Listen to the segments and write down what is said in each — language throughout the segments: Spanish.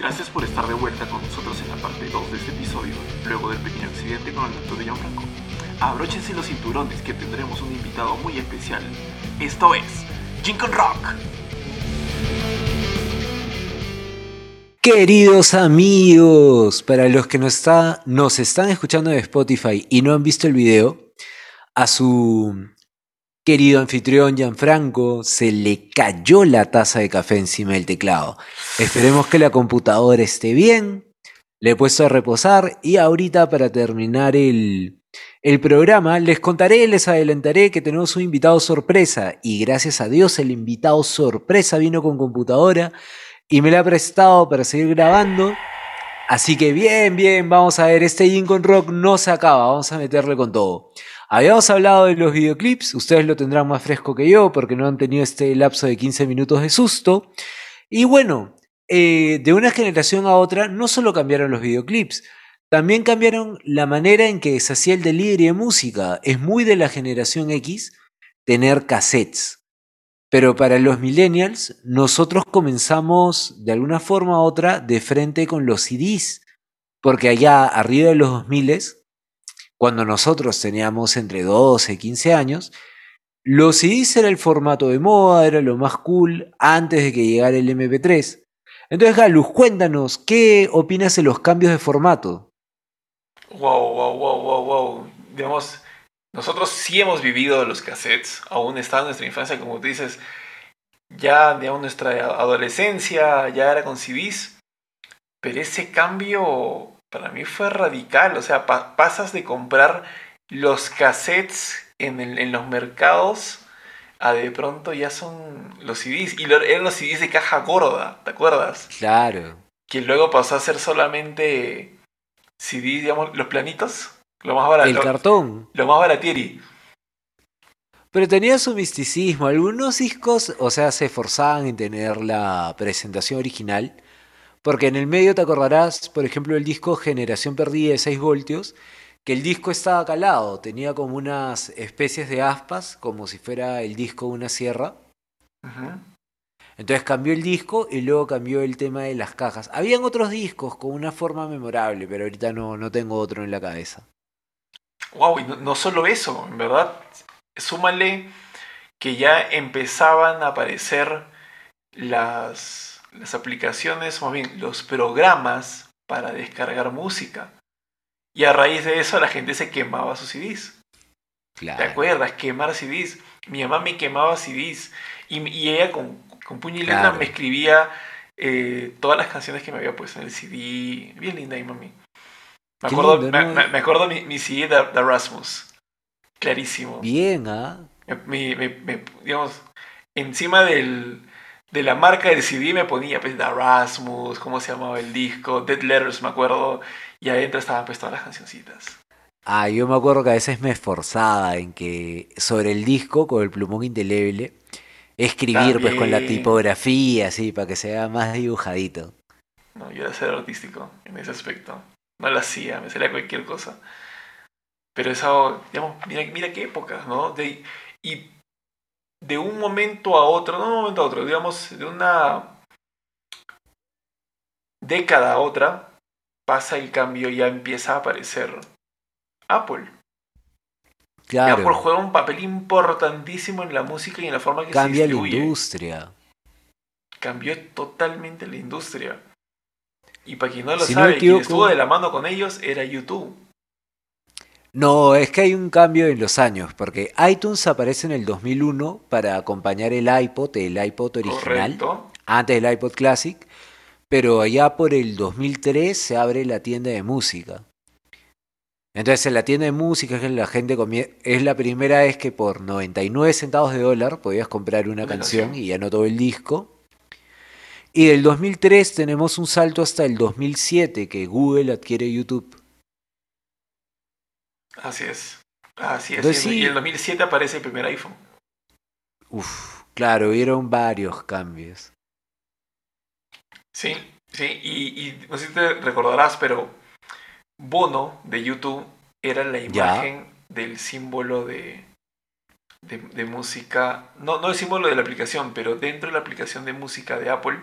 Gracias por estar de vuelta con nosotros en la parte 2 de este episodio, luego del pequeño accidente con el doctor de Gianfranco. Abróchense los cinturones que tendremos un invitado muy especial. Esto es Jinkon Rock. Queridos amigos, para los que nos, está, nos están escuchando de Spotify y no han visto el video, a su querido anfitrión Gianfranco se le cayó la taza de café encima del teclado. Esperemos que la computadora esté bien. Le he puesto a reposar y ahorita para terminar el, el programa les contaré, les adelantaré que tenemos un invitado sorpresa y gracias a Dios el invitado sorpresa vino con computadora y me la ha prestado para seguir grabando. Así que bien, bien, vamos a ver, este Lincoln Rock no se acaba, vamos a meterle con todo. Habíamos hablado de los videoclips, ustedes lo tendrán más fresco que yo porque no han tenido este lapso de 15 minutos de susto. Y bueno, eh, de una generación a otra no solo cambiaron los videoclips, también cambiaron la manera en que se hacía el delivery de música. Es muy de la generación X tener cassettes. Pero para los millennials, nosotros comenzamos de alguna forma u otra de frente con los CDs. Porque allá arriba de los 2000 cuando nosotros teníamos entre 12 y 15 años, los CDs era el formato de moda, era lo más cool antes de que llegara el MP3. Entonces, Galus, cuéntanos, ¿qué opinas de los cambios de formato? Wow, wow, wow, wow, wow. Digamos, nosotros sí hemos vivido los cassettes, aún está en nuestra infancia, como tú dices, ya, digamos, nuestra adolescencia ya era con CDs, pero ese cambio para mí fue radical. O sea, pasas de comprar los cassettes en, los mercados a de pronto ya son los CDs. Y eran los CDs de caja gorda, ¿te acuerdas? Claro. Que luego pasó a ser solamente CDs, digamos, los planitos. Lo más barato. El cartón. Lo más baratieri. Pero tenía su misticismo. Algunos discos, o sea, se esforzaban en tener la presentación original porque en el medio te acordarás, por ejemplo, el disco Generación Perdida de 6 voltios, que el disco estaba calado, tenía como unas especies de aspas, como si fuera el disco de una sierra. Entonces cambió el disco y luego cambió el tema de las cajas. Habían otros discos con una forma memorable, pero ahorita no, no tengo otro en la cabeza. Wow, y no, no solo eso, en verdad, súmale que ya empezaban a aparecer las las aplicaciones, más bien los programas para descargar música. Y a raíz de eso la gente se quemaba sus CDs. ¿Te acuerdas? Quemar CDs. Mi mamá me quemaba CDs. Y, ella con, con puño y letra me escribía eh, todas las canciones que me había puesto en el CD. Bien linda mi mami. Me acuerdo, me, acuerdo mi, mi CD de, Rasmus. Clarísimo. Bien, ¿ah? digamos, encima del, de la marca del CD me ponía pues Erasmus, cómo se llamaba el disco, Dead Letters me acuerdo, y adentro estaban pues todas las cancioncitas. Ah, yo me acuerdo que a veces me esforzaba en que sobre el disco con el plumón indeleble escribir pues con la tipografía así para que sea más dibujadito. No, yo era ser artístico en ese aspecto. No lo hacía, me salía cualquier cosa. Pero eso, digamos, mira, mira qué épocas, ¿no? De, y de un momento a otro, no de un momento a otro, digamos, de una década a otra, pasa el cambio y ya empieza a aparecer Apple. Claro. Apple juega un papel importantísimo en la música y en la forma que Cambia se distribuye. la industria. Cambió totalmente la industria. Y para quien no lo sabe, quien estuvo de la mano con ellos era YouTube. No, es que hay un cambio en los años, porque iTunes aparece en el 2001 para acompañar el iPod, el iPod original, antes del iPod Classic, pero allá por el 2003 se abre la tienda de música. Entonces en la tienda de música es la gente es la primera vez que por 99 centavos de dólar podías comprar una canción y ya no todo el disco. Y del 2003 tenemos un salto hasta el 2007 que Google adquiere YouTube. Así es. Así es. y en el 2007 aparece el primer iPhone. Uf, claro, hubieron varios cambios. Sí, sí, y, no sé si te recordarás, pero Bono de YouTube era la imagen del símbolo de, de, música, no, no el símbolo de la aplicación, pero dentro de la aplicación de música de Apple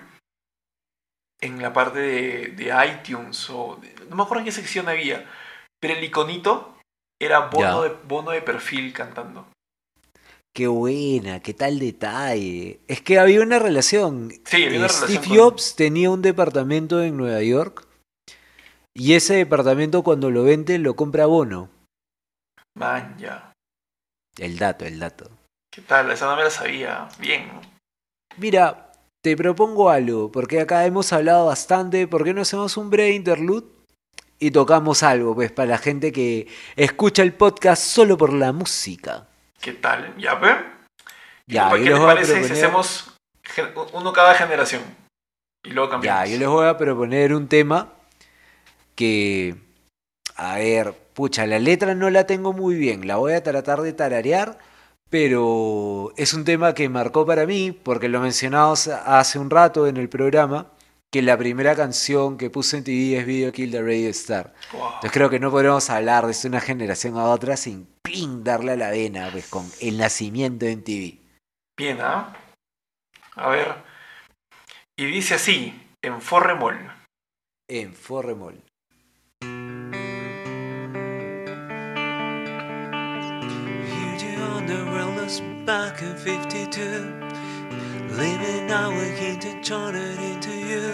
en la parte de, de iTunes o no me acuerdo en qué sección había, pero el iconito era bono, Ya. de, bono de perfil cantando. Qué buena, qué tal detalle. Es que había una relación. Sí, había una Eh, relación Steve con- Jobs tenía un departamento en Nueva York y ese departamento cuando lo vende lo compra Bono. Man, ya. El dato, el dato. ¿Qué tal? Esa no me la sabía. Bien. Mira, te propongo algo, porque acá hemos hablado bastante, ¿por qué no hacemos un breve interlude? Y tocamos algo, pues, para la gente que escucha el podcast solo por la música. ¿Qué tal? ¿Ya ve? Ya, ¿Qué les parece si hacemos uno cada generación? Y luego Ya, cambiamos. yo les voy a proponer un tema que, a ver, pucha, la letra no la tengo muy bien, la voy a tratar de tararear, pero es un tema que marcó para mí, porque lo mencionamos hace un rato en el programa, que la primera canción que puse en TV es Video Kill the Radio Star. Wow. Entonces creo que no podemos hablar de una generación a otra sin ¡pling! darle a la vena, pues, con el nacimiento en TV. Bien, ¿ah? A ver. Y dice así, en Forremol. En Forremol. Here you on the world is back in 52 Living now again to turn into you.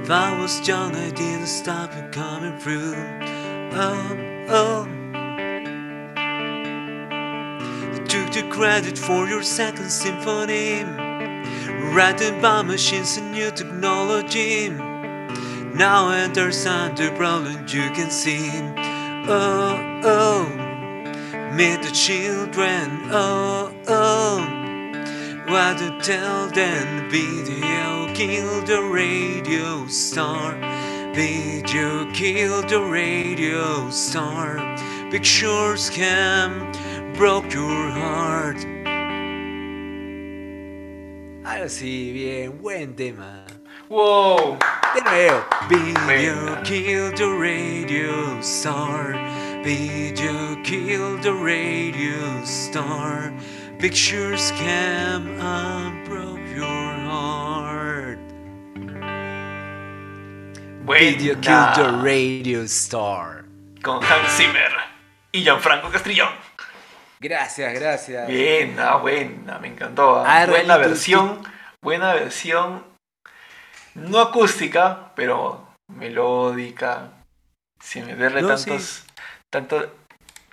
If I was young I didn't stop you coming through. Oh, oh You took the credit for your second symphony. Written by machines and new technology. Now I understand the problem you can see. Oh, oh Meet the children, oh, oh. What to tell them? Video kill the radio star. Video kill the radio star. Pictures scam broke your heart. Ahora sí, bien, buen tema. ¡Wow! De nuevo. Video Venga. kill the radio star. Video kill the radio star. Pictures scam and broke your heart. Video Buena. Kill the Radio Star. Con Hans Zimmer y Gianfranco Castrillón. Gracias, gracias. Buena, buena, me encantó. ¿ah? Ah, buena versión, buena versión, no acústica, pero melódica, sin meterle No, tantos, tantos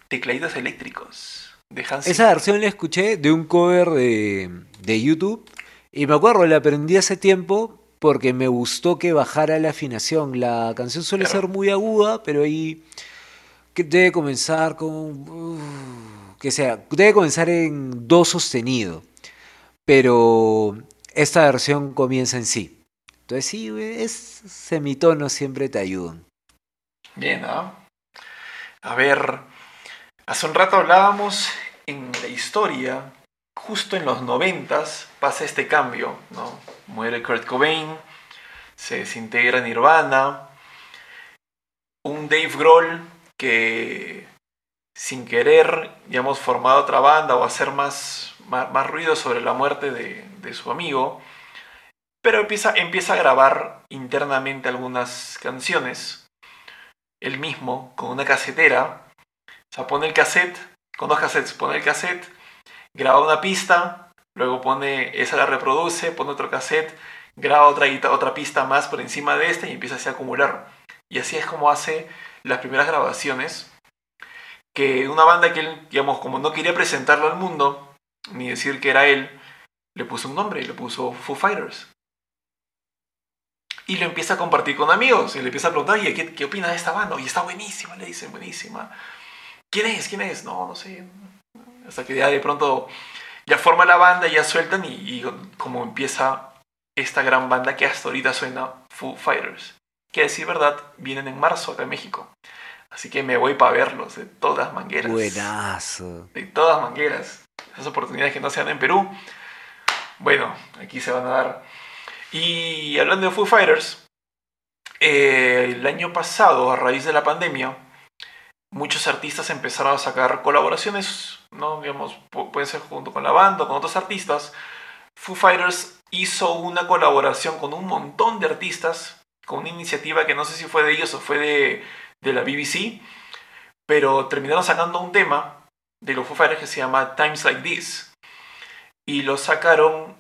tecladitos eléctricos de Esa versión la escuché de un cover de, de YouTube y me acuerdo, la aprendí hace tiempo porque me gustó que bajara la afinación. La canción suele Claro. ser muy aguda, pero ahí que debe comenzar con... uh, que sea, debe comenzar en do sostenido, pero esta versión comienza en sí. Entonces sí, es semitonos siempre te ayudan. Bien, ¿ah? A ver, hace un rato hablábamos en la historia, justo en los noventas pasa este cambio, ¿no? Muere Kurt Cobain, se desintegra Nirvana, un Dave Grohl que sin querer, digamos, formado otra banda o hacer más, más, más ruido sobre la muerte de, de su amigo, pero empieza, empieza a grabar internamente algunas canciones él mismo con una casetera. O sea, pone el cassette, con dos cassettes, pone el cassette, graba una pista, luego pone, esa la reproduce, pone otro cassette, graba otra, otra pista más por encima de esta y empieza así a acumular. Y así es como hace las primeras grabaciones. Que una banda que él, digamos, como no quería presentarlo al mundo, ni decir que era él, le puso un nombre le puso Foo Fighters. Y lo empieza a compartir con amigos. Y le empieza a preguntar, oye, ¿qué, qué opinas de esta banda? Oye, está buenísima, le dicen, buenísima. ¿Quién es? ¿Quién es? No, no sé. Hasta que ya de pronto ya forma la banda, ya sueltan y, y como empieza esta gran banda que hasta ahorita suena Foo Fighters. Que a decir verdad, vienen en marzo acá en México. Así que me voy para verlos de todas mangueras. Buenazo. De todas mangueras. Esas oportunidades que no se dan en Perú. Bueno, aquí se van a dar. Y hablando de Foo Fighters, eh, el año pasado, a raíz de la pandemia, muchos artistas empezaron a sacar colaboraciones, ¿no? Digamos, pu- pueden ser junto con la banda o con otros artistas. Foo Fighters hizo una colaboración con un montón de artistas, con una iniciativa que no sé si fue de ellos o fue de, de la BBC, pero terminaron sacando un tema de los Foo Fighters que se llama Times Like This. Y lo sacaron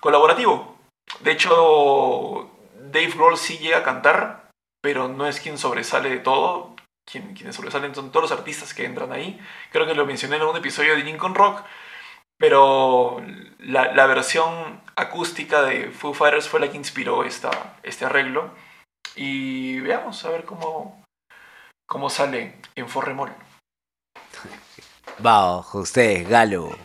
colaborativo. De hecho, Dave Grohl sí llega a cantar, pero no es quien sobresale de todo. Quien, quienes sobresalen son todos los artistas que entran ahí. Creo que lo mencioné en un episodio de Lincoln Rock. Pero la, versión acústica de Foo Fighters fue la que inspiró esta, este arreglo. Y veamos a ver cómo, cómo sale en Forremol. Bajo ustedes, Galo.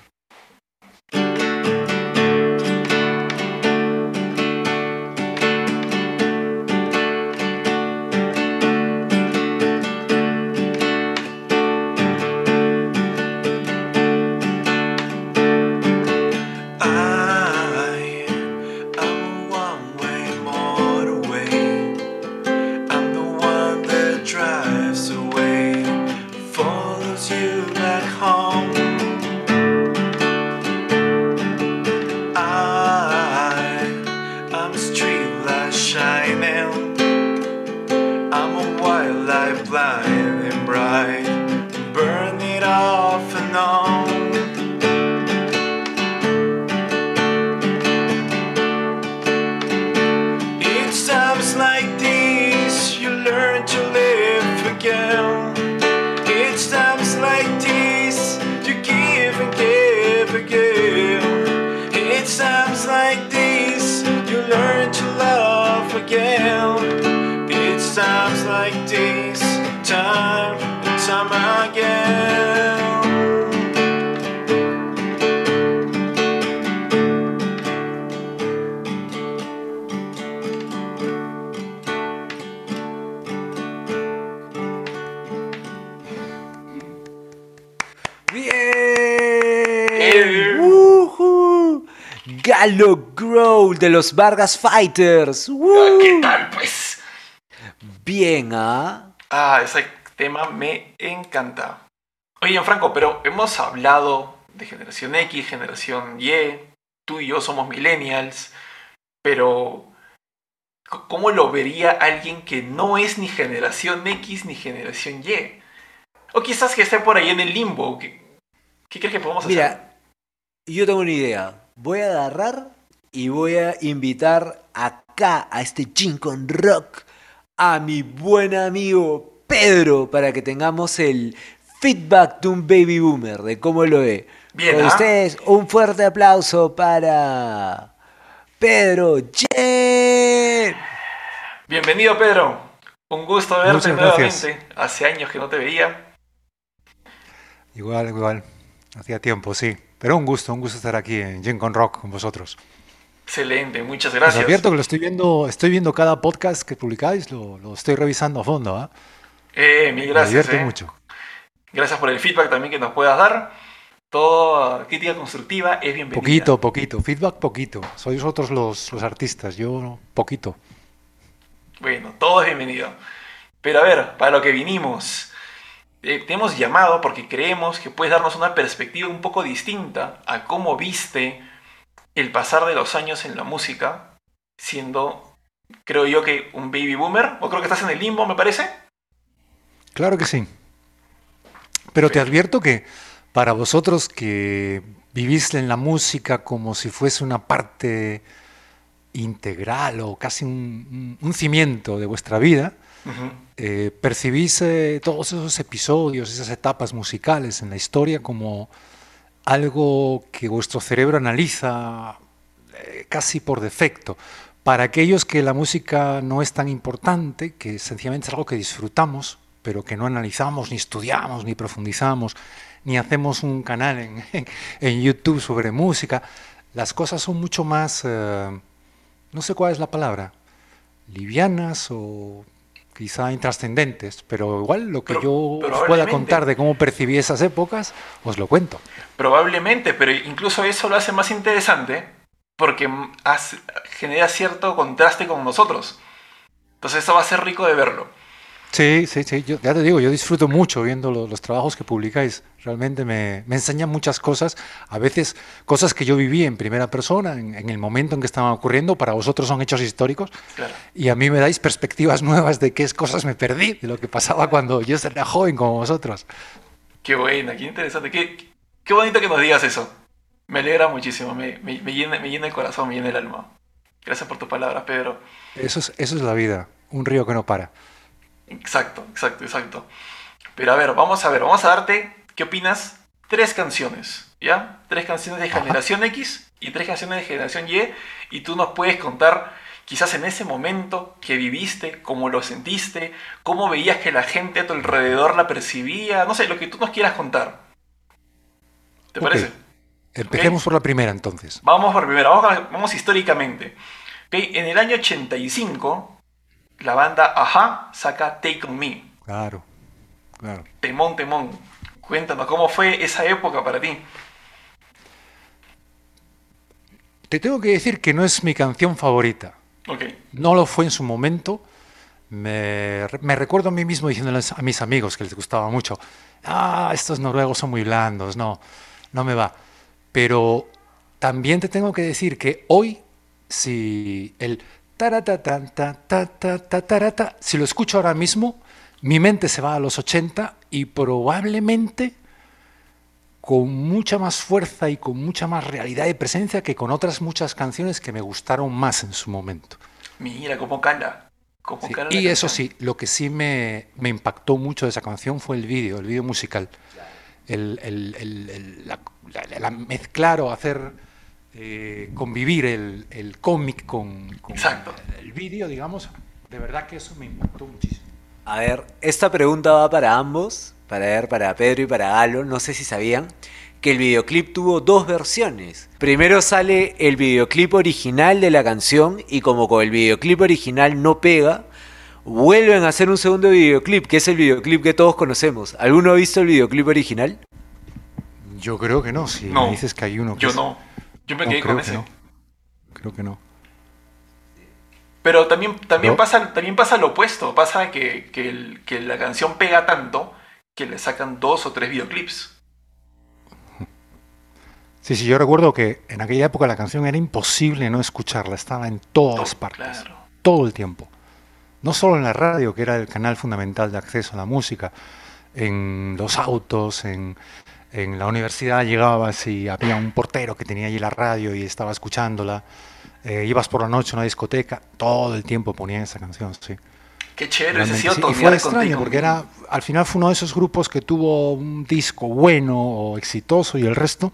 Galo Growl de los Vargas Fighters. ¡Woo! ¿Qué tal, pues? Bien, ¿ah? Ah, ese tema me encanta. Oye, Franco, pero hemos hablado de generación X, generación Y, tú y yo somos millennials, pero ¿cómo lo vería alguien que no es ni generación X ni generación Y? O quizás que esté por ahí en el limbo. ¿Qué, qué crees que podemos hacer? Mira, yo tengo una idea. Voy a agarrar y voy a invitar acá a este Gin con Rock a mi buen amigo Pedro para que tengamos el feedback de un baby boomer de cómo lo ve. Bien, Con ¿ah? ustedes, un fuerte aplauso para Pedro Jen. Bienvenido, Pedro. Un gusto verte Muchas nuevamente. gracias. Hace años que no te veía. Igual, igual. Hacía tiempo, sí. Pero un gusto, un gusto estar aquí en Gen con Rock con vosotros. Excelente, muchas Os gracias. advierto que lo estoy viendo, estoy viendo cada podcast que publicáis, lo, lo estoy revisando a fondo, ¿ah? Eh, mil Me gracias. divierte eh. mucho. Gracias por el feedback también que nos puedas dar. Toda crítica constructiva es bienvenida. Poquito, poquito. Feedback poquito. Sois vosotros los, los artistas, yo poquito. Bueno, todo es bienvenido. Pero a ver, para lo que vinimos. Eh, te hemos llamado porque creemos que puedes darnos una perspectiva un poco distinta a cómo viste el pasar de los años en la música, siendo, creo yo que un baby boomer, o creo que estás en el limbo, me parece. Claro que sí. Pero te advierto que para vosotros que vivís en la música como si fuese una parte integral o casi un, cimiento de vuestra vida, Ujú. Eh, percibís eh, todos esos episodios, esas etapas musicales en la historia como algo que vuestro cerebro analiza eh, casi por defecto. Para aquellos que la música no es tan importante, que sencillamente es algo que disfrutamos, pero que no analizamos, ni estudiamos, ni profundizamos, ni hacemos un canal en, YouTube sobre música, las cosas son mucho más, eh, no sé cuál es la palabra, livianas o quizá intrascendentes, pero igual lo que Pero- yo os pueda contar de cómo percibí esas épocas, os lo cuento. Probablemente, pero incluso eso lo hace más interesante porque hace- genera cierto contraste con nosotros. Entonces eso va a ser rico de verlo. Sí, sí, sí. Yo, ya te digo, yo disfruto mucho viendo lo- los, trabajos que publicáis. Realmente me, me enseñan muchas cosas. A veces cosas que yo viví en primera persona, en, en el momento en que estaban ocurriendo. Para vosotros son hechos históricos. Claro. Y a mí me dais perspectivas nuevas de qué cosas me perdí, de lo que pasaba cuando yo era joven como vosotros. Qué buena, qué interesante. Qué, qué bonito que nos digas eso. Me alegra muchísimo. Me, me, me llena, me llena el corazón, me llena el alma. Gracias por tus palabras, Pedro. Eso es, eso es la vida, un río que no para. Exacto, exacto, exacto. Pero a ver, vamos a ver, vamos a darte, ¿qué opinas? Tres canciones, ¿ya? Tres canciones de generación X y tres canciones de generación Y. Y tú nos puedes contar, quizás en ese momento que viviste, cómo lo sentiste, cómo veías que la gente a tu alrededor la percibía, no sé, lo que tú nos quieras contar. ¿Te parece? Empecemos por la primera entonces. Vamos por primero, vamos, históricamente. Ok, En el año 85, la banda Aja saca Take On Me. Claro, claro. Temón, temón. Cuéntanos, ¿cómo fue esa época para ti? Te tengo que decir que no es mi canción favorita. Ok, No lo fue en su momento. Me, me recuerdo a mí mismo diciéndoles a mis amigos que les gustaba mucho, ah, estos noruegos son muy blandos, no, no me va. Pero también te tengo que decir que hoy, si el taratatan, ta, ta, ta, ta, tarata, si lo escucho ahora mismo, mi mente se va a los 80 y probablemente con mucha más fuerza y con mucha más realidad y presencia que con otras muchas canciones que me gustaron más en su momento. mira cómo cala. Cómo Sí, la Y eso canción. sí, lo que sí me, me impactó mucho de esa canción fue el vídeo, el vídeo musical. El, el- el- el- la, la- la mezclar o hacer eh, convivir el, cómic con, con el vídeo, digamos. De verdad que eso me impactó muchísimo. A ver, esta pregunta va para ambos, para ver, para Pedro y para Galo. No sé si sabían que el videoclip tuvo dos versiones. Primero sale el videoclip original de la canción y como con el videoclip original no pega, vuelven a hacer un segundo videoclip, que es el videoclip que todos conocemos. ¿Alguno ha visto el videoclip original? Yo creo que no, si No, me dices que hay uno que Yo es- no. Yo me No, quedé creo con que ese. no. Creo que no. Pero también, también, ¿No? pasa, también pasa lo opuesto. Pasa que, que, el- que la canción pega tanto que le sacan dos o tres videoclips. Sí, sí, yo recuerdo que en aquella época la canción era imposible no escucharla, estaba en todas partes, claro. todo el tiempo. No solo en la radio, que era el canal fundamental de acceso a la música, en los autos, en, en la universidad llegabas y había un portero que tenía allí la radio y estaba escuchándola, eh, ibas por la noche a una discoteca, todo el tiempo ponían esa canción, sí. Qué chévere, ese sí. Y fue extraño porque era, al final fue uno de esos grupos que tuvo un disco bueno o exitoso y el resto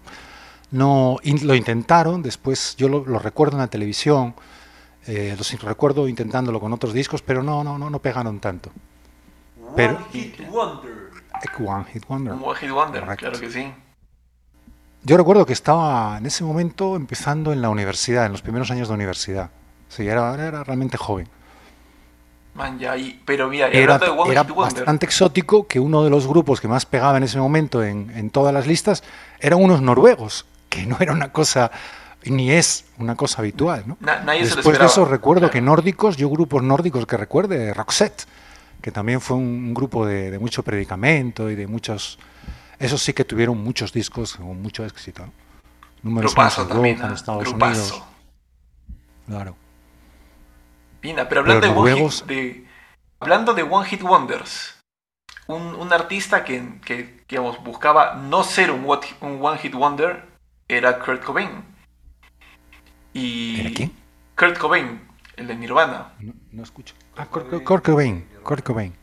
no in- lo intentaron. Después yo lo, lo recuerdo en la televisión, eh, los recuerdo intentándolo con otros discos, pero no, no, no, no pegaron tanto. Pero- One Hit Wonder. One Hit Wonder. One Hit Wonder, claro que sí. Yo recuerdo que estaba en ese momento empezando en la universidad, en los primeros años de universidad. Sí, era, era realmente joven. Man, ya, y- pero mira, y era, de era bastante exótico que uno de los grupos que más pegaba en ese momento en, en todas las listas eran unos noruegos, que no era una cosa, ni es una cosa habitual. ¿no? na- nadie se lo Después de eso recuerdo Claro. que nórdicos, yo grupos nórdicos que recuerde, Roxette, que también fue un grupo de, de mucho predicamento y de muchos... Esos sí que tuvieron muchos discos con mucho éxito. Números Grupazo también, en. Estados Grupazo. Unidos. Claro. Mira, pero hablando Pero de, One Hit, de- hablando de One Hit Wonders, un, un artista que, que, que, digamos, buscaba no ser un, what- un One Hit Wonder era Kurt Cobain. Y ¿Era quién? Kurt Cobain, el de Nirvana. No, no escucho. Ah, Kurt, Kurt Cobain. Kurt Cobain.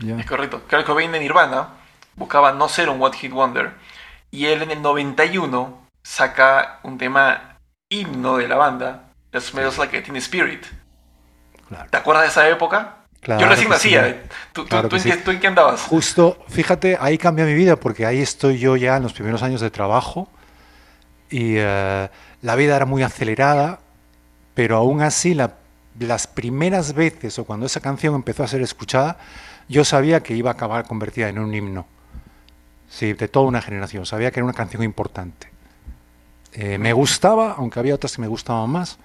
Es correcto. Kurt Cobain de Nirvana buscaba no ser un One Hit Wonder. Y él en el 91 saca un tema himno de la banda, The Smells Like a Teen Spirit. Claro. ¿Te acuerdas de esa época? Claro Yo recién sí. nacía. ¿eh? ¿Tú, Claro sí. tú en qué andabas? Justo, fíjate, ahí cambia mi vida porque ahí estoy yo ya en los primeros años de trabajo y eh, la vida era muy acelerada, pero aún así la- las primeras veces o cuando esa canción empezó a ser escuchada, yo sabía que iba a acabar convertida en un himno. Sí, de toda una generación. Sabía que era una canción importante. Eh, me gustaba, aunque había otras que me gustaban más,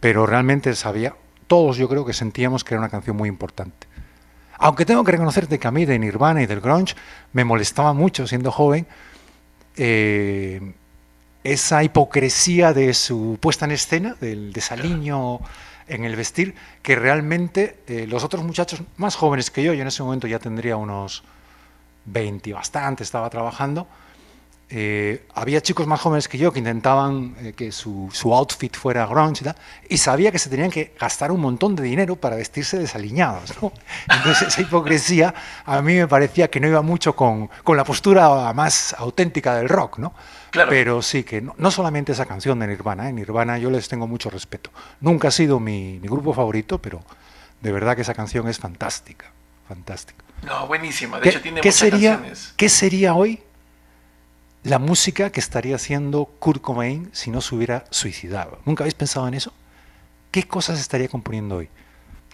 pero realmente sabía, todos yo creo que sentíamos que era una canción muy importante. Aunque tengo que reconocerte que a mí de Nirvana y del grunge me molestaba mucho siendo joven eh, esa hipocresía de su puesta en escena, del desaliño en el vestir, que realmente eh, los otros muchachos más jóvenes que yo, yo en ese momento ya tendría unos 20 bastante, estaba trabajando, eh, había chicos más jóvenes que yo que intentaban eh, que su, su, outfit fuera grunge y, tal, y sabía que se tenían que gastar un montón de dinero para vestirse desaliñados. ¿no? Entonces esa hipocresía a mí me parecía que no iba mucho con, con la postura más auténtica del rock, ¿no? Claro. Pero sí que no, no, solamente esa canción de Nirvana, ¿eh? Nirvana yo les tengo mucho respeto. Nunca ha sido mi, mi grupo favorito, pero de verdad que esa canción es fantástica, fantástica. No, buenísima. De hecho tiene ¿qué muchas sería, canciones. ¿Qué sería hoy la música que estaría haciendo Kurt Cobain si no se hubiera suicidado. ¿Nunca habéis pensado en eso? ¿Qué cosas estaría componiendo hoy?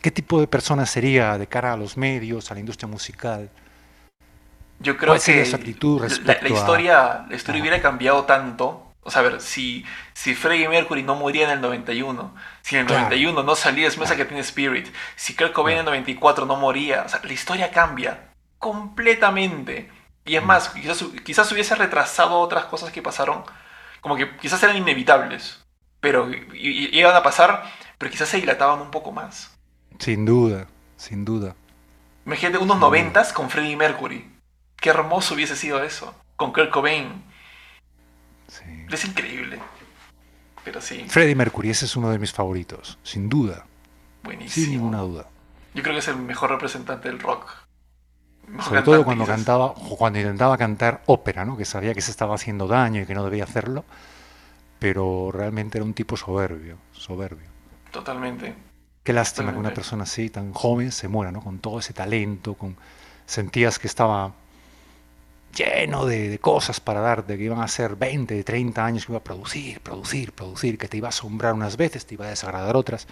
¿Qué tipo de persona sería de cara a los medios, a la industria musical? Yo creo ¿Cuál sería que su actitud la, respecto la historia, a... la historia hubiera cambiado tanto. O sea, a ver, si, si Freddie Mercury no moría en el 91, si en el Claro. 91 no salía Smell Like Teen Spirit, si Kurt Cobain en el 94 no moría, o sea, la historia cambia completamente. Y es más, quizás, quizás hubiese retrasado otras cosas que pasaron, como que quizás eran inevitables, pero iban a pasar, pero quizás se dilataban un poco más. Sin duda, sin duda. Imagínate unos noventas con Freddie Mercury. Qué hermoso hubiese sido eso. Con Kurt Cobain. Sí. Es increíble. Pero sí, Freddie Mercury, ese es uno de mis favoritos, sin duda, buenísimo. sin ninguna duda. Yo creo que es el mejor representante del rock. Sobre todo cuando quizás. cantaba, o cuando intentaba cantar ópera, ¿no? que sabía que se estaba haciendo daño y que no debía hacerlo, pero realmente era un tipo soberbio, soberbio. Totalmente. Qué lástima que una persona así, tan joven, se muera, ¿no? Con todo ese talento, con sentías que estaba lleno de, de cosas para darte, que iban a ser 20, 30 años que iba a producir, producir, producir, que te iba a asombrar unas veces, te iba a desagradar otras,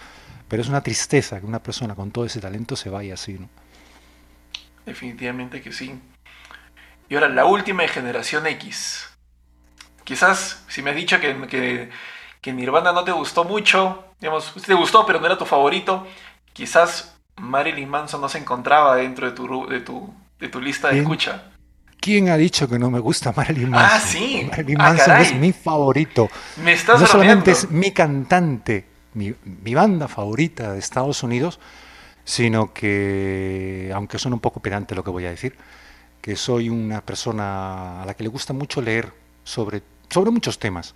pero es una tristeza que una persona con todo ese talento se vaya así, ¿no? Definitivamente que sí. Y ahora, la última de generación X. Quizás, si me has dicho que, que, que Nirvana no te gustó mucho, digamos, te gustó, pero no era tu favorito, quizás Marilyn Manson no se encontraba dentro de tu, de tu, de tu lista de Bien. escucha. ¿Quién ha dicho que no me gusta Marilyn Manson? Ah, sí. Marilyn Ah, Manson caray. es mi favorito. Me estás no solamente es mi cantante, mi, mi banda favorita de Estados Unidos, sino que, aunque suena un poco pedante lo que voy a decir, que soy una persona a la que le gusta mucho leer sobre, sobre muchos temas,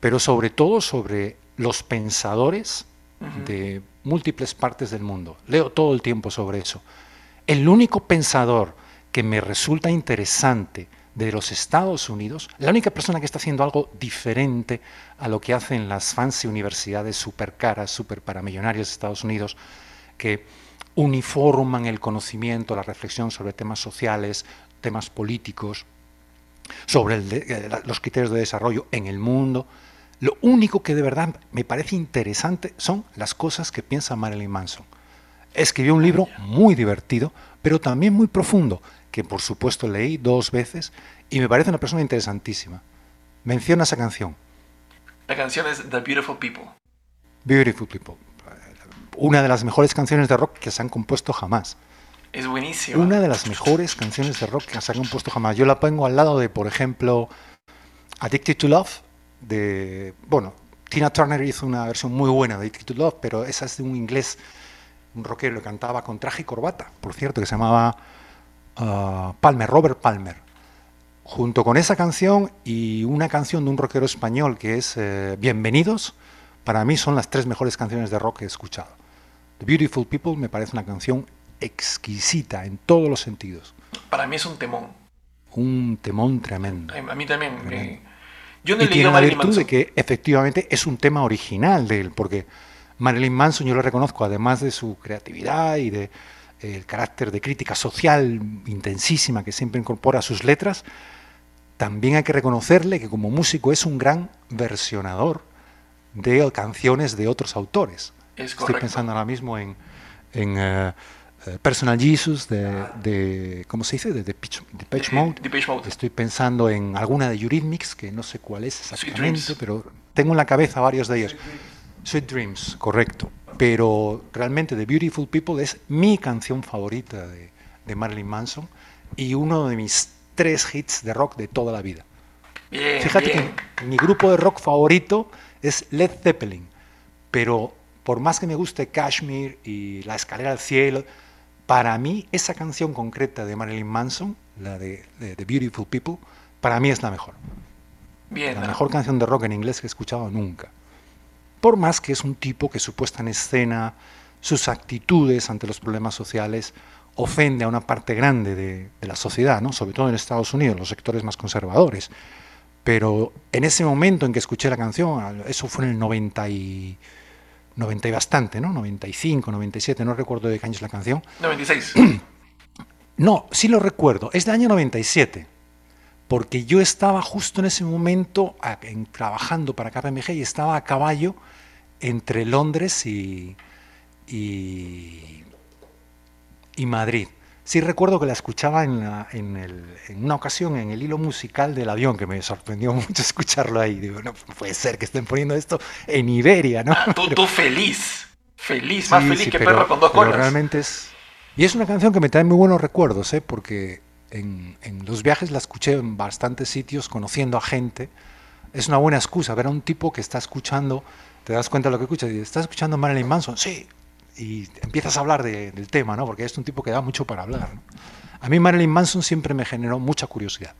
pero sobre todo sobre los pensadores Ujú. de múltiples partes del mundo. Leo todo el tiempo sobre eso. El único pensador que me resulta interesante de los Estados Unidos, la única persona que está haciendo algo diferente a lo que hacen las fancy universidades super caras, super paramillonarias de Estados Unidos, que uniforman el conocimiento, la reflexión sobre temas sociales, temas políticos, sobre el de- eh, los criterios de desarrollo en el mundo. Lo único que de verdad me parece interesante son las cosas que piensa Marilyn Manson. Escribió un libro muy divertido, pero también muy profundo, que por supuesto leí dos veces y me parece una persona interesantísima. Menciona esa canción, La canción es The Beautiful People. Beautiful People. Una de las mejores canciones de rock que se han compuesto jamás. Es buenísima. Una de las mejores canciones de rock que se han compuesto jamás. Yo la pongo al lado de, por ejemplo, Addicted to Love, de. Bueno, Tina Turner hizo una versión muy buena de Addicted to Love, pero esa es de un inglés, un rockero que cantaba con traje y corbata, por cierto, que se llamaba ah, Palmer, Robert Palmer. Junto con esa canción y una canción de un rockero español que es eh, Bienvenidos, para mí son las tres mejores canciones de rock que he escuchado. The Beautiful People me parece una canción exquisita en todos los sentidos. Para mí es un temón. Un temón tremendo. A mí también. me- Tremendo. Yo no he Y tiene la virtud de que efectivamente es un tema original de él, porque Marilyn Manson yo lo reconozco, además de su creatividad y de eh, el carácter de crítica social intensísima que siempre incorpora a sus letras, también hay que reconocerle que como músico es un gran versionador de canciones de otros autores. Es Estoy pensando ahora mismo en, en eh, eh, Personal Jesus de, de- ¿cómo se dice? De Depeche, Depeche De- Mode. Depeche Mode. Estoy pensando en alguna de Eurythmics, que no sé cuál es exactamente, pero tengo en la cabeza varios de ellos. Sweet Dreams, correcto. Pero realmente The Beautiful People es mi canción favorita de, de Marilyn Manson y uno de mis tres hits de rock de toda la vida. Bien, Fíjate bien. que mi grupo de rock favorito es Led Zeppelin, pero por más que me guste Kashmir y La escalera al cielo, para mí esa canción concreta de Marilyn Manson, la de, de The Beautiful People, para mí es la mejor. Bien, La mejor canción de rock en inglés que he escuchado nunca. Por más que es un tipo que su puesta en escena, sus actitudes ante los problemas sociales, ofende a una parte grande de, de la sociedad, ¿no? sobre todo en Estados Unidos, los sectores más conservadores. Pero en ese momento en que escuché la canción, eso fue en el 90 y, 90 y bastante, ¿no? 95, 97, no recuerdo de qué año es la canción. 96. No, sí lo recuerdo, es del año 97, porque yo estaba justo en ese momento en- trabajando para KPMG y estaba a caballo entre Londres y, y, y Madrid. Sí recuerdo que la escuchaba en, la- en el- en una ocasión en el hilo musical del avión, que me sorprendió mucho escucharlo ahí. Digo, no puede ser que estén poniendo esto en Iberia, ¿no? tú, tú feliz. Feliz, más Sí, feliz sí, que pero- perro con dos pero colas. realmente es. Y es una canción que me trae muy buenos recuerdos, ¿eh? porque en, los viajes la escuché en bastantes sitios, conociendo a gente. Es una buena excusa ver a un tipo que está escuchando, te das cuenta de lo que escuchas, y estás escuchando Marilyn Manson, sí, y empiezas a hablar de- del tema, ¿no? porque es un tipo que da mucho para hablar. ¿no? A mí Marilyn Manson siempre me generó mucha curiosidad.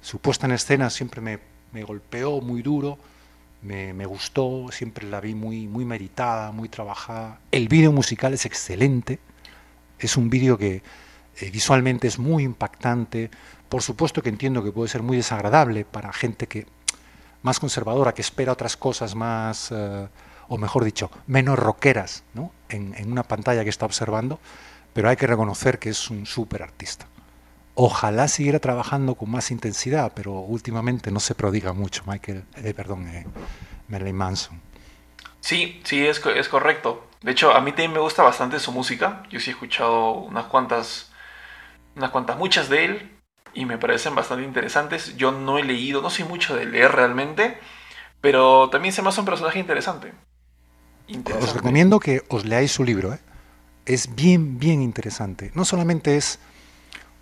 Su puesta en escena siempre me, me golpeó muy duro, me, me gustó, siempre la vi muy, muy meditada, muy trabajada. El vídeo musical es excelente, es un vídeo que eh, visualmente es muy impactante. Por supuesto que entiendo que puede ser muy desagradable para gente que más conservadora, que espera otras cosas más, eh, o mejor dicho, menos rockeras ¿no? en, en una pantalla que está observando, pero hay que reconocer que es un súper artista. Ojalá siguiera trabajando con más intensidad, pero últimamente no se prodiga mucho, Michael, eh, perdón, eh, Manson. Sí, sí, es, es correcto. De hecho, a mí también me gusta bastante su música. Yo sí he escuchado unas cuantas, unas cuantas, muchas de él, y me parecen bastante interesantes. Yo no he leído, no soy mucho de leer realmente, pero también se me hace un personaje interesante. Os Interesante. recomiendo que os leáis su libro. ¿eh? Es bien, bien interesante. No solamente es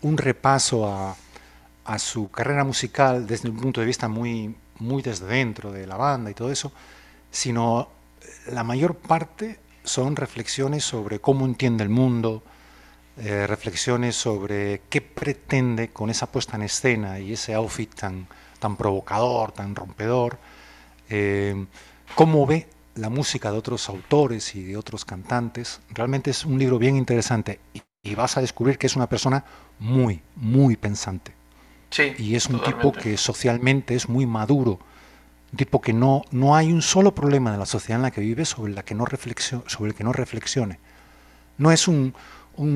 un repaso a, a su carrera musical desde un punto de vista muy, muy desde dentro de la banda y todo eso, sino la mayor parte son reflexiones sobre cómo entiende el mundo, eh, reflexiones sobre qué pretende con esa puesta en escena y ese outfit tan, tan provocador, tan rompedor, eh, cómo ve la música de otros autores y de otros cantantes. Realmente es un libro bien interesante y, y vas a descubrir que es una persona muy, muy pensante. Sí, Y es un tipo que socialmente es muy maduro. Un tipo que no, no hay un solo problema de la sociedad en la que vive sobre, la que no sobre el que no reflexione. No es un, un-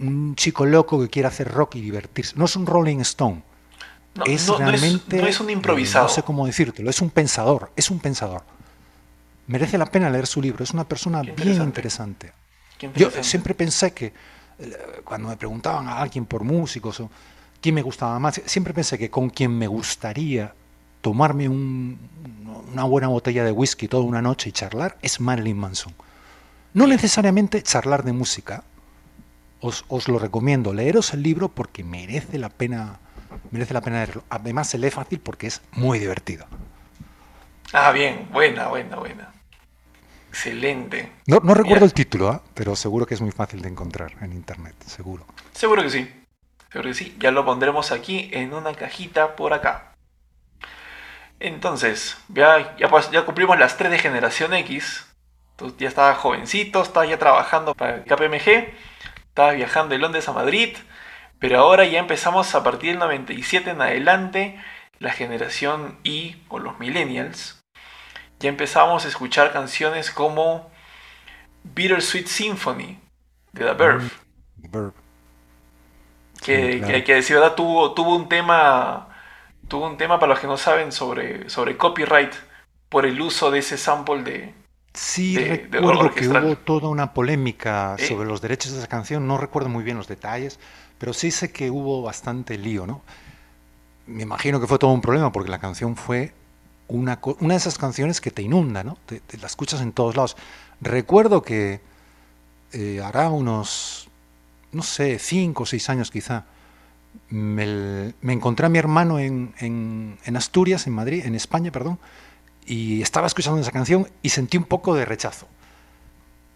un- un chico loco que quiere hacer rock y divertirse. No es un Rolling Stone. No, es no- no es- realmente. no es un improvisado. no sé cómo decírtelo. Es un pensador. Es un pensador. Merece la pena leer su libro. Es una persona Qué bien interesante. interesante. Qué Yo siempre pensé que eh, cuando me preguntaban a alguien por músicos o quién me gustaba más, siempre pensé que con quien me gustaría tomarme un- una buena botella de whisky toda una noche y charlar es Marilyn Manson. No necesariamente charlar de música. Os, os lo recomiendo, leeros el libro porque merece la pena merece la pena leerlo. Además se lee fácil porque es muy divertido. Ah, bien, buena, buena, buena. Excelente. No, no recuerdo el título, ¿ah? pero seguro que es muy fácil de encontrar en internet, seguro. Seguro que sí. Seguro que sí. Ya lo pondremos aquí en una cajita por acá. Entonces, ya, ya, pas- ya cumplimos las 3 de generación X. Tú ya estabas jovencito, estabas ya trabajando para el KPMG, estabas viajando de Londres a Madrid, pero ahora ya empezamos a partir del 97 en adelante, la generación Y o los millennials. Ya empezamos a escuchar canciones como Bittersweet Symphony de The Verve. Verb. que, Sí, claro. que hay que decir verdad tuvo, tuvo un tema tuvo un tema para los que no saben sobre, sobre copyright por el uso de ese sample de Sí, de- de recuerdo que hubo toda una polémica ¿Eh? sobre los derechos de esa canción. No recuerdo muy bien los detalles, pero sí sé que hubo bastante lío, ¿no? Me imagino que fue todo un problema porque la canción fue una, de esas canciones que te inunda, ¿no? Te, te la escuchas en todos lados. Recuerdo que eh, hará unos, no sé, cinco o seis años quizá, me, me encontré a mi hermano en, en- en Asturias, en Madrid, en España, perdón, y estaba escuchando esa canción y sentí un poco de rechazo.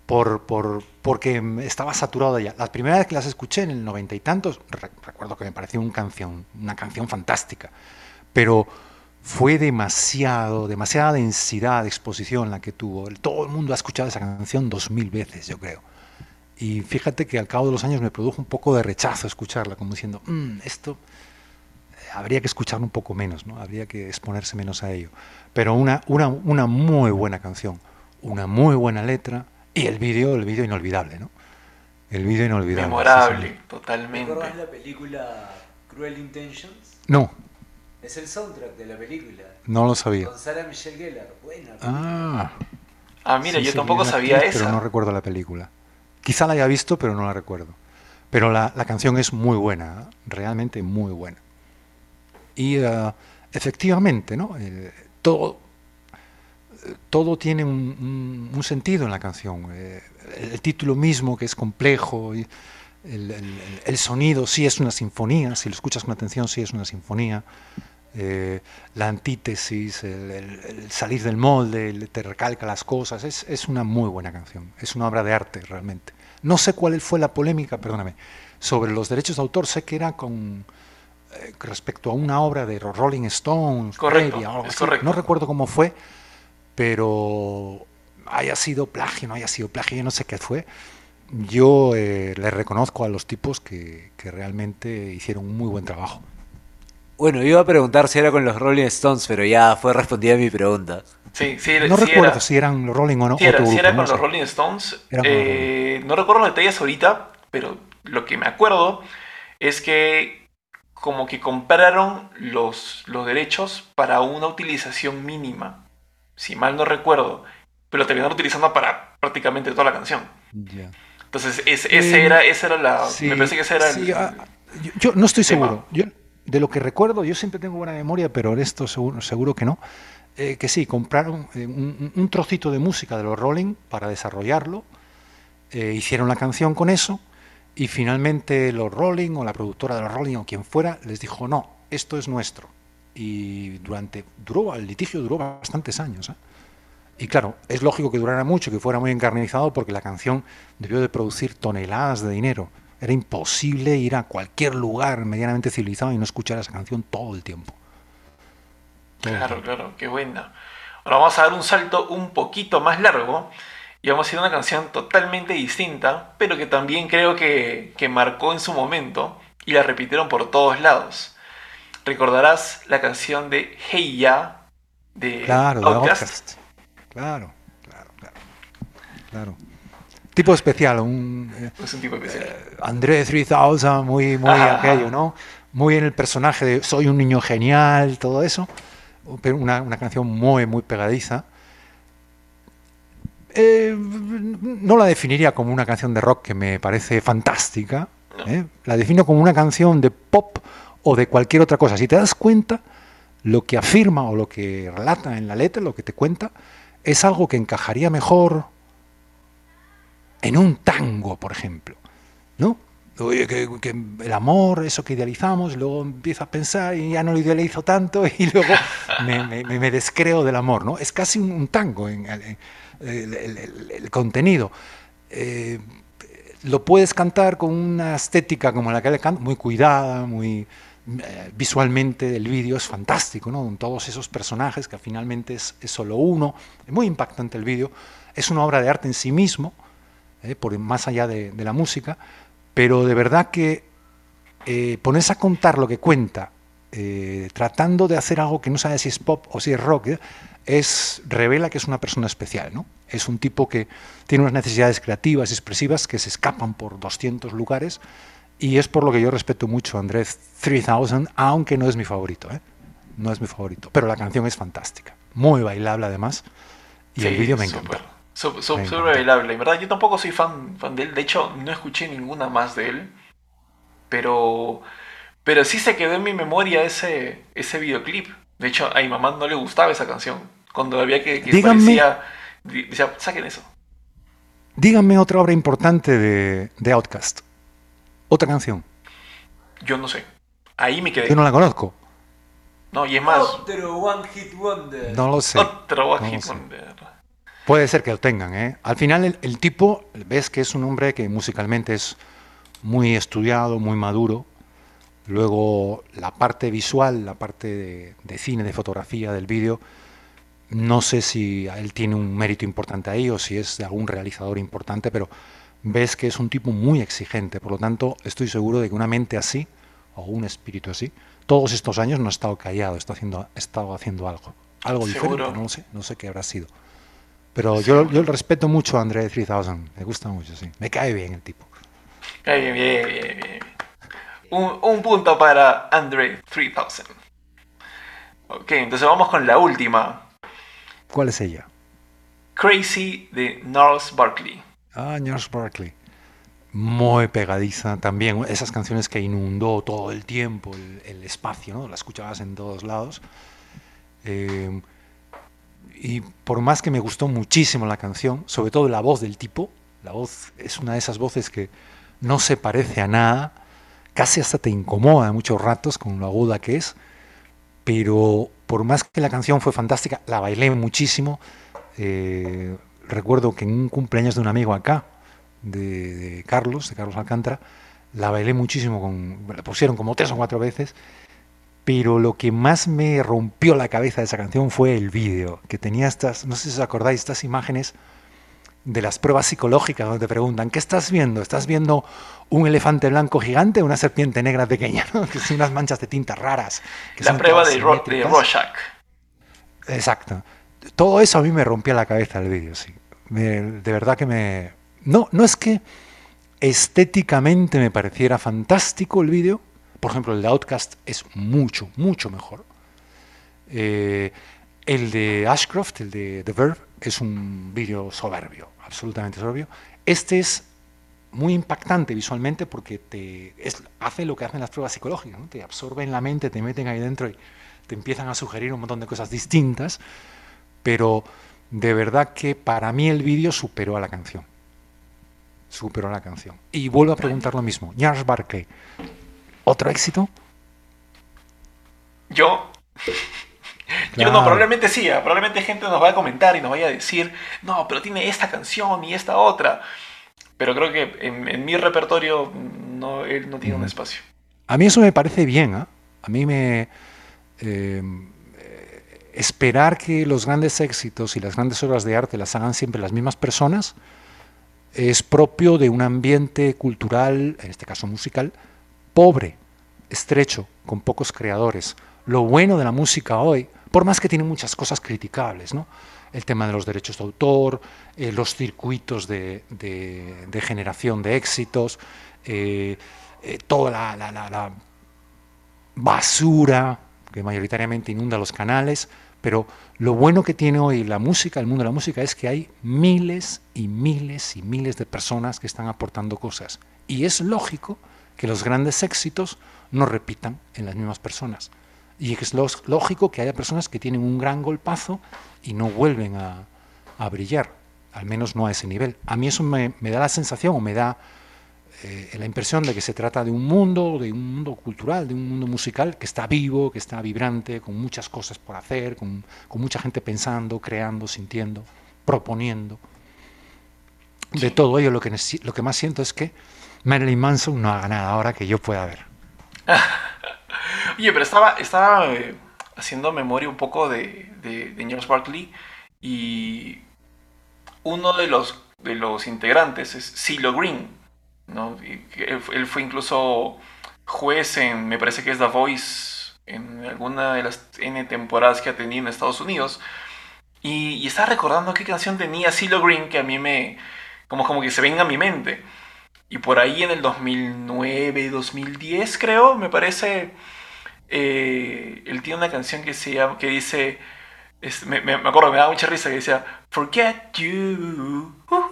Por, por- porque estaba saturado de. La primera vez que las escuché en el noventa y tantos, re- recuerdo que me pareció un canción, una canción fantástica, pero fue demasiado, demasiada densidad de exposición la que tuvo. Todo el mundo ha escuchado esa canción dos mil veces, yo creo. Y fíjate que al cabo de los años me produjo un poco de rechazo escucharla, como diciendo, "Mm, esto habría que escucharlo un poco menos, ¿no? habría que exponerse menos a ello. Pero una, una, una muy buena canción, una muy buena letra y el vídeo, el vídeo inolvidable, ¿no? El vídeo inolvidable. sí, Memorable, totalmente. ¿Recuerdas la película Cruel Intentions? No, Es el soundtrack de la película. no lo sabía. Con Sarah Michelle Gellar. Buena. Ah, Ah, mira, sí, yo tampoco sabía actriz, esa. Pero no recuerdo la película. Quizá la haya visto, pero no la recuerdo. Pero la, la canción es muy buena, ¿eh? realmente muy buena. Y eh, efectivamente, ¿no? Eh, todo, todo tiene un, un- un sentido en la canción. Eh, el, el título mismo, que es complejo, y el, el- el sonido sí es una sinfonía, si lo escuchas con atención sí es una sinfonía. Eh, la antítesis, el, salir del molde, te recalca las cosas, es, es una muy buena canción, es una obra de arte realmente. No sé cuál fue la polémica, perdóname, sobre los derechos de autor, sé que era con respecto a una obra de los Rolling Stones, Correcto, previa o algo es así. correcto. no recuerdo cómo fue, pero haya sido plagio, no haya sido plagio, yo no sé qué fue. Yo eh, le reconozco a los tipos que, que realmente hicieron un muy buen trabajo. Bueno, iba a preguntar si era con los Rolling Stones, pero ya fue respondida mi pregunta. Sí, sí, No sí recuerdo era. si eran los Rolling o no. Sí era, sí no con sé. los Rolling Stones. Eh, no recuerdo los detalles ahorita, pero lo que me acuerdo es que como que compraron los, los derechos para una utilización mínima, si mal no recuerdo, pero terminaron utilizando para prácticamente toda la canción. Ya. Entonces, es- ese era, esa era la... Sí, me parece que ese era el- sí, ah, yo, yo no estoy tema. seguro. Yo, de lo que recuerdo, yo siempre tengo buena memoria, pero esto seguro, seguro que no. eh, que sí, compraron eh, un, un trocito de música de los Rolling para desarrollarlo, eh, hicieron la canción con eso, y finalmente los Rolling o la productora de los Rolling o quien fuera les dijo, no, esto es nuestro. Y durante, duró, el litigio duró bastantes años. ¿eh? Y claro, es lógico que durara mucho, que fuera muy encarnizado, porque la canción debió de producir toneladas de dinero. Era imposible ir a cualquier lugar medianamente civilizado y no escuchar esa canción todo el tiempo. Todo el Claro, tiempo. claro, qué buena. Ahora vamos a dar un salto un poquito más largo y vamos a ir a una canción totalmente distinta, pero que también creo que, que marcó en su momento y la repitieron por todos lados. Recordarás la canción de Hey Ya de Claro? Outkast. Claro, claro, claro. Claro. Tipo especial, un eh, Es un tipo especial. André 3000, muy, muy Ajá. aquello, ¿no? Muy en el personaje de soy un niño genial, todo eso. Pero una, una canción muy, muy pegadiza. Eh, no la definiría como una canción de rock que me parece fantástica. ¿eh? La defino como una canción de pop o de cualquier otra cosa. Si te das cuenta, lo que afirma o lo que relata en la letra, lo que te cuenta, es algo que encajaría mejor en un tango, por ejemplo. ¿No? Oye, que, que el amor, eso que idealizamos, luego empiezo a pensar y ya no lo idealizo tanto y luego me, me- me- me descreo del amor, ¿no? Es casi un, un tango en, en- el, contenido. Eh, lo puedes cantar con una estética como la que él canta, muy cuidada, muy eh, visualmente el vídeo es fantástico, ¿no? Con todos esos personajes que finalmente es, solo uno, es muy impactante el vídeo, es una obra de arte en sí mismo, ¿eh? por más allá de, la música, pero de verdad que ponerse a contar lo que cuenta, eh, tratando de hacer algo que no sabe si es pop o si es rock, ¿eh? es revela que es una persona especial, ¿no? Es un tipo que tiene unas necesidades creativas y expresivas que se escapan por 200 lugares y es por lo que yo respeto mucho a Andrés 3000, aunque no es mi favorito, ¿eh? No es mi favorito, pero la canción es fantástica, muy bailable además y el vídeo me súper. Me Súper bailable. En verdad, yo tampoco soy fan, fan de él. De hecho, no escuché ninguna más de él. Pero, pero sí se quedó en mi memoria ese, ese videoclip. De hecho, a mi mamá no le gustaba esa canción. Cuando había que, que Díganme- decía, saquen eso. Díganme otra obra importante de, de Outcast. Otra canción. Yo no sé. Ahí me quedé. Yo no la conozco. No, y es más, Otro One Hit Wonder. No lo sé. otro One no Hit. Wonder. Puede ser que lo tengan, ¿eh? Al final el, el tipo, ves que es un hombre que musicalmente es muy estudiado, muy maduro. Luego la parte visual, la parte de, de cine, de fotografía, del vídeo, no sé si él tiene un mérito importante ahí o si es de algún realizador importante, pero ves que es un tipo muy exigente. Por lo tanto, estoy seguro de que una mente así, o un espíritu así, todos estos años no ha estado callado, está haciendo, ha estado haciendo algo. Algo Seguro. diferente, no sé, no sé qué habrá sido. Pero yo, yo respeto mucho a André 3000, me gusta mucho, sí. Me cae bien el tipo. Bien, bien, bien, bien, bien. Un, un punto para Andre 3000. Ok, entonces vamos con la última. ¿Cuál es ella? Crazy de Gnarls Barkley. Ah, Nurse Barkley. Muy pegadiza también. Esas canciones que inundó todo el tiempo el, el espacio, ¿no? La escuchabas en todos lados. Eh, y por más que me gustó muchísimo la canción, sobre todo la voz del tipo, la voz es una de esas voces que no se parece a nada, casi hasta te incomoda muchos ratos con lo aguda que es, pero por más que la canción fue fantástica, la bailé muchísimo. Eh, recuerdo que en un cumpleaños de un amigo acá, de, de Carlos, de Carlos Alcántara, la bailé muchísimo, con, la pusieron como tres o cuatro veces, pero lo que más me rompió la cabeza de esa canción fue el vídeo, que tenía estas, no sé si os acordáis, estas imágenes de las pruebas psicológicas donde te preguntan, ¿qué estás viendo? ¿Estás viendo un elefante blanco gigante o una serpiente negra pequeña? ¿no? Que son unas manchas de tinta raras. que La prueba de, Ro- de. Rorschach. Exacto. Todo eso a mí me rompía la cabeza el vídeo, sí. Me- de verdad que me... No, no es que estéticamente me pareciera fantástico el vídeo. Por ejemplo, el de Outcast es mucho, mucho mejor. Eh, el de Ashcroft, el de The Verb, es un vídeo soberbio, absolutamente soberbio. Este es muy impactante visualmente porque te es- hace lo que hacen las pruebas psicológicas, ¿no? te absorben la mente, te meten ahí dentro y te empiezan a sugerir un montón de cosas distintas, pero de verdad que para mí el vídeo superó a la canción. Superó a la canción. Y vuelvo a preguntar lo mismo. Charles Barkley, ¿otro éxito? Yo. Yo no, Claro. probablemente sí, ah, probablemente gente nos va a comentar y nos vaya a decir, no, pero tiene esta canción y esta otra. Pero creo que en, en mi repertorio no, él no tiene un Ujú. espacio. A mí eso me parece bien. ¿ah? A mí me... eh, eh, esperar que los grandes éxitos y las grandes obras de arte las hagan siempre las mismas personas es propio de un ambiente cultural, en este caso musical, pobre, estrecho, con pocos creadores. Lo bueno de la música hoy, por más que tiene muchas cosas criticables, ¿no? el tema de los derechos de autor, eh, los circuitos de, generación de éxitos, eh, eh, toda la basura que mayoritariamente inunda los canales, pero lo bueno que tiene hoy la música, el mundo de la música, es que hay miles y miles y miles de personas que están aportando cosas. Y es lógico que los grandes éxitos no repitan en las mismas personas. Y es lógico que haya personas que tienen un gran golpazo y no vuelven a, a brillar, al menos no a ese nivel. A mí eso me, me da la sensación o me da eh, la impresión de que se trata de un mundo, de un mundo cultural, de un mundo musical que está vivo, que está vibrante, con muchas cosas por hacer, con, con mucha gente pensando, creando, sintiendo, proponiendo. De todo ello, lo que, lo que más siento es que Marilyn Manson no haga nada ahora que yo pueda ver. Oye, pero estaba, estaba eh, haciendo memoria un poco de, Charles Barkley y uno de los, de los integrantes es CeeLo Green, ¿no? Él, fue- incluso juez en, me parece que es The Voice, en alguna de las N temporadas que ha tenido en Estados Unidos. Y, estaba recordando qué canción tenía CeeLo Green que a mí me, como, como que se venga a mi mente. Y por ahí en el 2009, 2010 creo, me parece, eh, él tiene una canción que se llama, que dice, es- me, me- acuerdo, me daba mucha risa, que decía, Forget You. uh".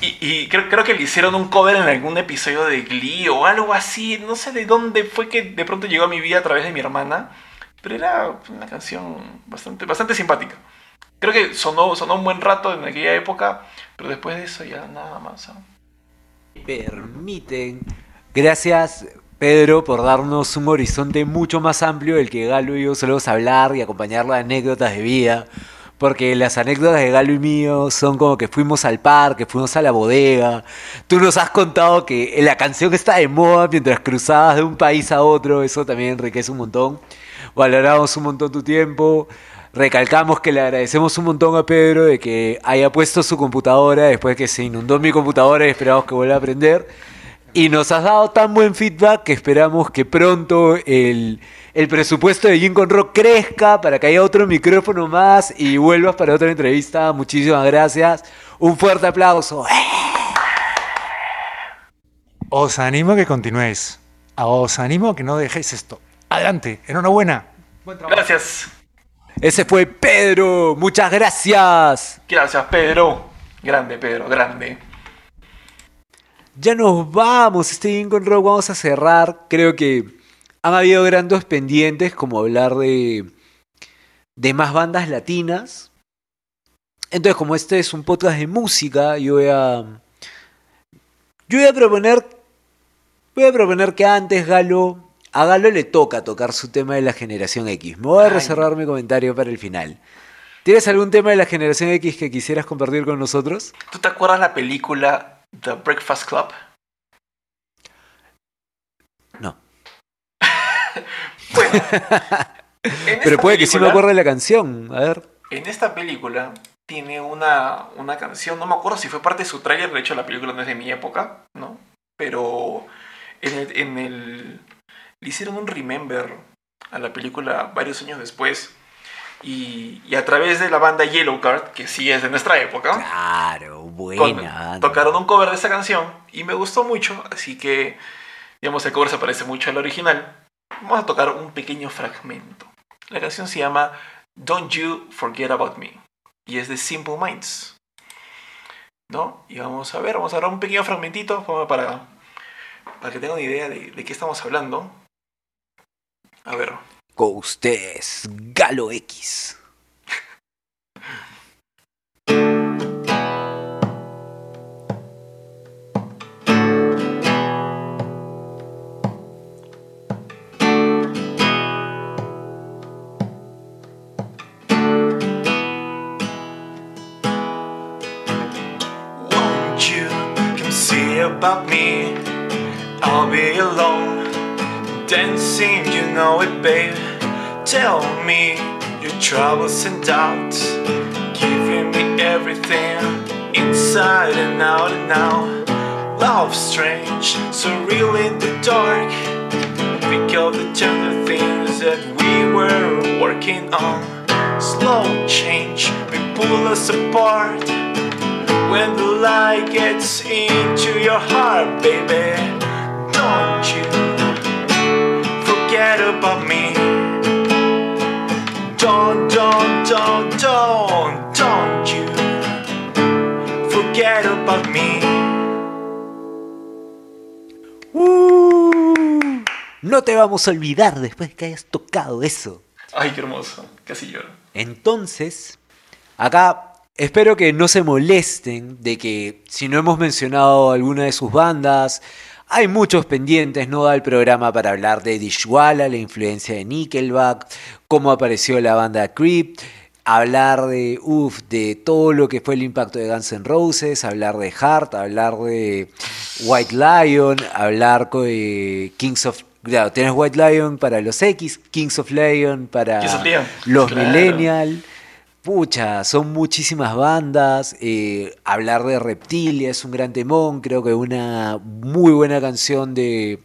Y, y creo, creo que le hicieron un cover en algún episodio de Glee o algo así. No sé de dónde fue que de pronto llegó a mi vida a través de mi hermana. Pero era una canción bastante, bastante simpática. Creo que sonó, sonó un buen rato en aquella época, pero después de eso ya nada más. Permiten. Gracias, Pedro, por darnos un horizonte mucho más amplio del que Galo y yo solemos hablar y acompañarlo de anécdotas de vida. Porque las anécdotas de Galo y mío son como que fuimos al parque, fuimos a la bodega. Tú nos has contado que la canción está de moda mientras cruzabas de un país a otro. Eso también enriquece un montón. Valoramos un montón tu tiempo. Recalcamos que le agradecemos un montón a Pedro de que haya puesto su computadora después que se inundó mi computadora y esperamos que vuelva a aprender. Y nos has dado tan buen feedback que esperamos que pronto el, el presupuesto de Jim con Rock crezca para que haya otro micrófono más y vuelvas para otra entrevista. Muchísimas gracias. Un fuerte aplauso. Os animo a que continuéis. Os animo a que no dejéis esto. Adelante, enhorabuena. Gracias. Ese fue Pedro. Muchas gracias. Gracias, Pedro. Grande, Pedro, grande. Ya nos vamos, este con Rock. Vamos a cerrar. Creo que han habido grandes pendientes como hablar de, de más bandas latinas. Entonces, como este es un podcast de música, yo voy a. Yo voy a proponer. Voy a proponer que antes Galo. A Galo le toca tocar su tema de la generación X. Me voy a Ay. reservar mi comentario para el final. ¿Tienes algún tema de la generación X que quisieras compartir con nosotros? ¿Tú te acuerdas la película The Breakfast Club? No. Bueno. en Pero puede que sí me acuerde de la canción. A ver. En esta película tiene una, una canción, no me acuerdo si fue parte de su tráiler, de hecho la película no es de mi época, ¿no? Pero en el, en el- le hicieron un remember a la película varios años después y, y a través de la banda Yellow Card, que sí es de nuestra época, Claro, buena. tocaron un cover de esa canción y me gustó mucho, así que digamos el cover se parece mucho al original. Vamos a tocar un pequeño fragmento. La canción se llama Don't You Forget About Me y es de Simple Minds. ¿No? Y vamos a ver, vamos a dar un pequeño fragmentito para, para que tengan una idea de, de qué estamos hablando. A ver. Con ustedes, Galo X. Won't you come see about me? I'll be alone, dancing, you know it, babe. Tell me your troubles and doubts, giving me everything inside and out and now. Love strange, surreal in the dark. Think of the tender things that we were working on. Slow change, we pull us apart. When the light gets into your heart, baby, don't you about me. Don't, don't, don't, don't, don't you forget about me. Uh, no te vamos a olvidar después que hayas tocado eso. Ay, qué hermoso, casi lloro. Entonces, acá espero que no se molesten de que si no hemos mencionado alguna de sus bandas, hay muchos pendientes, no da el programa para hablar de Dishwalla, la influencia de Nickelback, cómo apareció la banda Creep, hablar de, uf, de todo lo que fue el impacto de Guns N' Roses, hablar de Heart, hablar de White Lion, hablar de Kings of... Claro, tienes White Lion para los X, Kings of Lion para Kings of Leon, los claro. Millennial. Pucha, son muchísimas bandas. eh, hablar de Reptilia es un gran temón. Creo que una muy buena canción de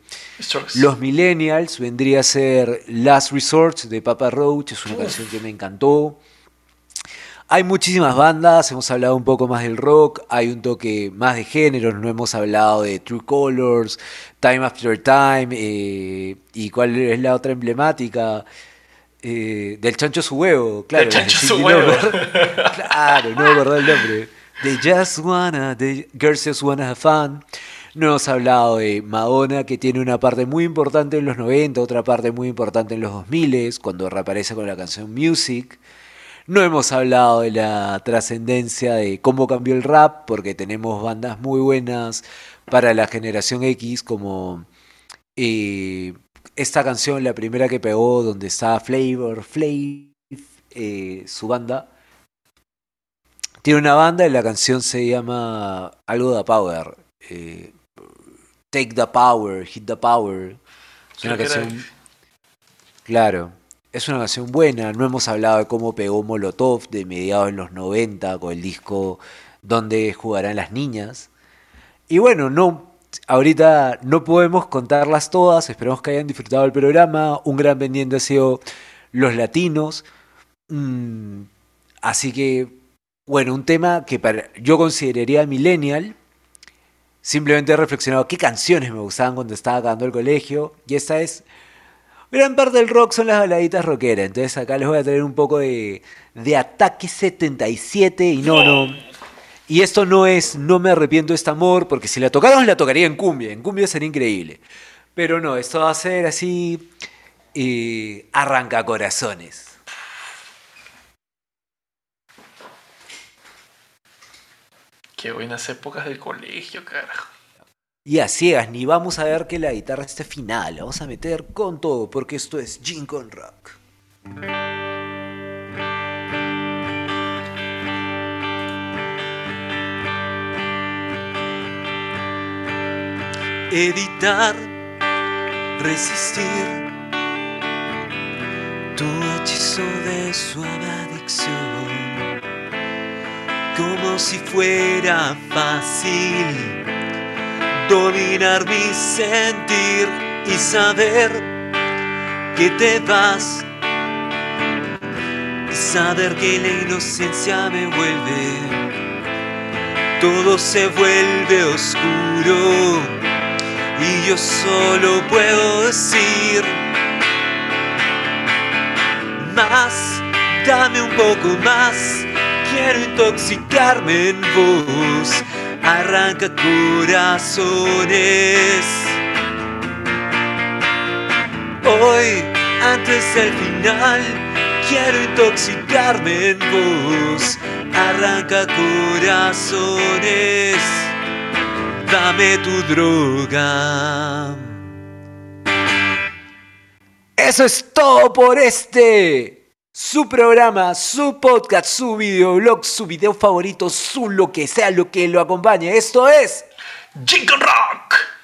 los Millennials vendría a ser Last Resort de Papa Roach. Es una canción que me encantó. Hay muchísimas bandas, hemos hablado un poco más del rock, hay un toque más de géneros, no hemos hablado de True Colors, Time After Time, eh, y cuál es la otra emblemática, Eh, del chancho su huevo, claro. Del chancho sí, su no, huevo. claro, no me acordaba el nombre. de Just Wanna, de Girls Just Wanna Have Fun. No hemos hablado de Madonna, que tiene una parte muy importante en los 90, otra parte muy importante en los 2000, cuando reaparece con la canción Music. No hemos hablado de la trascendencia de cómo cambió el rap, porque tenemos bandas muy buenas para la generación X, como eh, esta canción, la primera que pegó, donde está Flavor Flav, eh, su banda. Tiene una banda y la canción se llama algo de Power. eh, Take the Power, Hit the Power. Es una era- canción. Claro, es una canción buena. No hemos hablado de cómo pegó Molotov de mediados de los 90 con el disco Donde jugarán las niñas. Y bueno, no, ahorita no podemos contarlas todas. Esperamos que hayan disfrutado el programa. Un gran pendiente ha sido los latinos. Mm, así que, bueno, un tema que para, yo consideraría millennial. Simplemente he reflexionado qué canciones me gustaban cuando estaba acabando el colegio. Y esta es. Gran parte del rock son las baladitas rockeras. Entonces acá les voy a traer un poco de, de Ataque 77. Y no, no. Y esto no es No me arrepiento de este amor, porque si la tocáramos la tocaría en cumbia. En cumbia sería increíble. Pero no, esto va a ser así. eh, arranca corazones. Qué buenas épocas del colegio, carajo. Y a ciegas, ni vamos a ver que la guitarra esté final. la Vamos a meter con todo, porque esto es Gin con Rock. Evitar resistir. Tu hechizo de suave adicción. Como si fuera fácil dominar mi sentir y saber que te vas. Y saber que la inocencia me vuelve. Todo se vuelve oscuro y yo solo puedo decir más, dame un poco más, quiero intoxicarme en vos, arranca corazones. Hoy, antes del final, quiero intoxicarme en vos, arranca corazones dame tu droga. Eso es todo por este. Su programa, su podcast, su videoblog, su video favorito, su lo que sea lo que lo acompañe. Esto es Jingle Rock.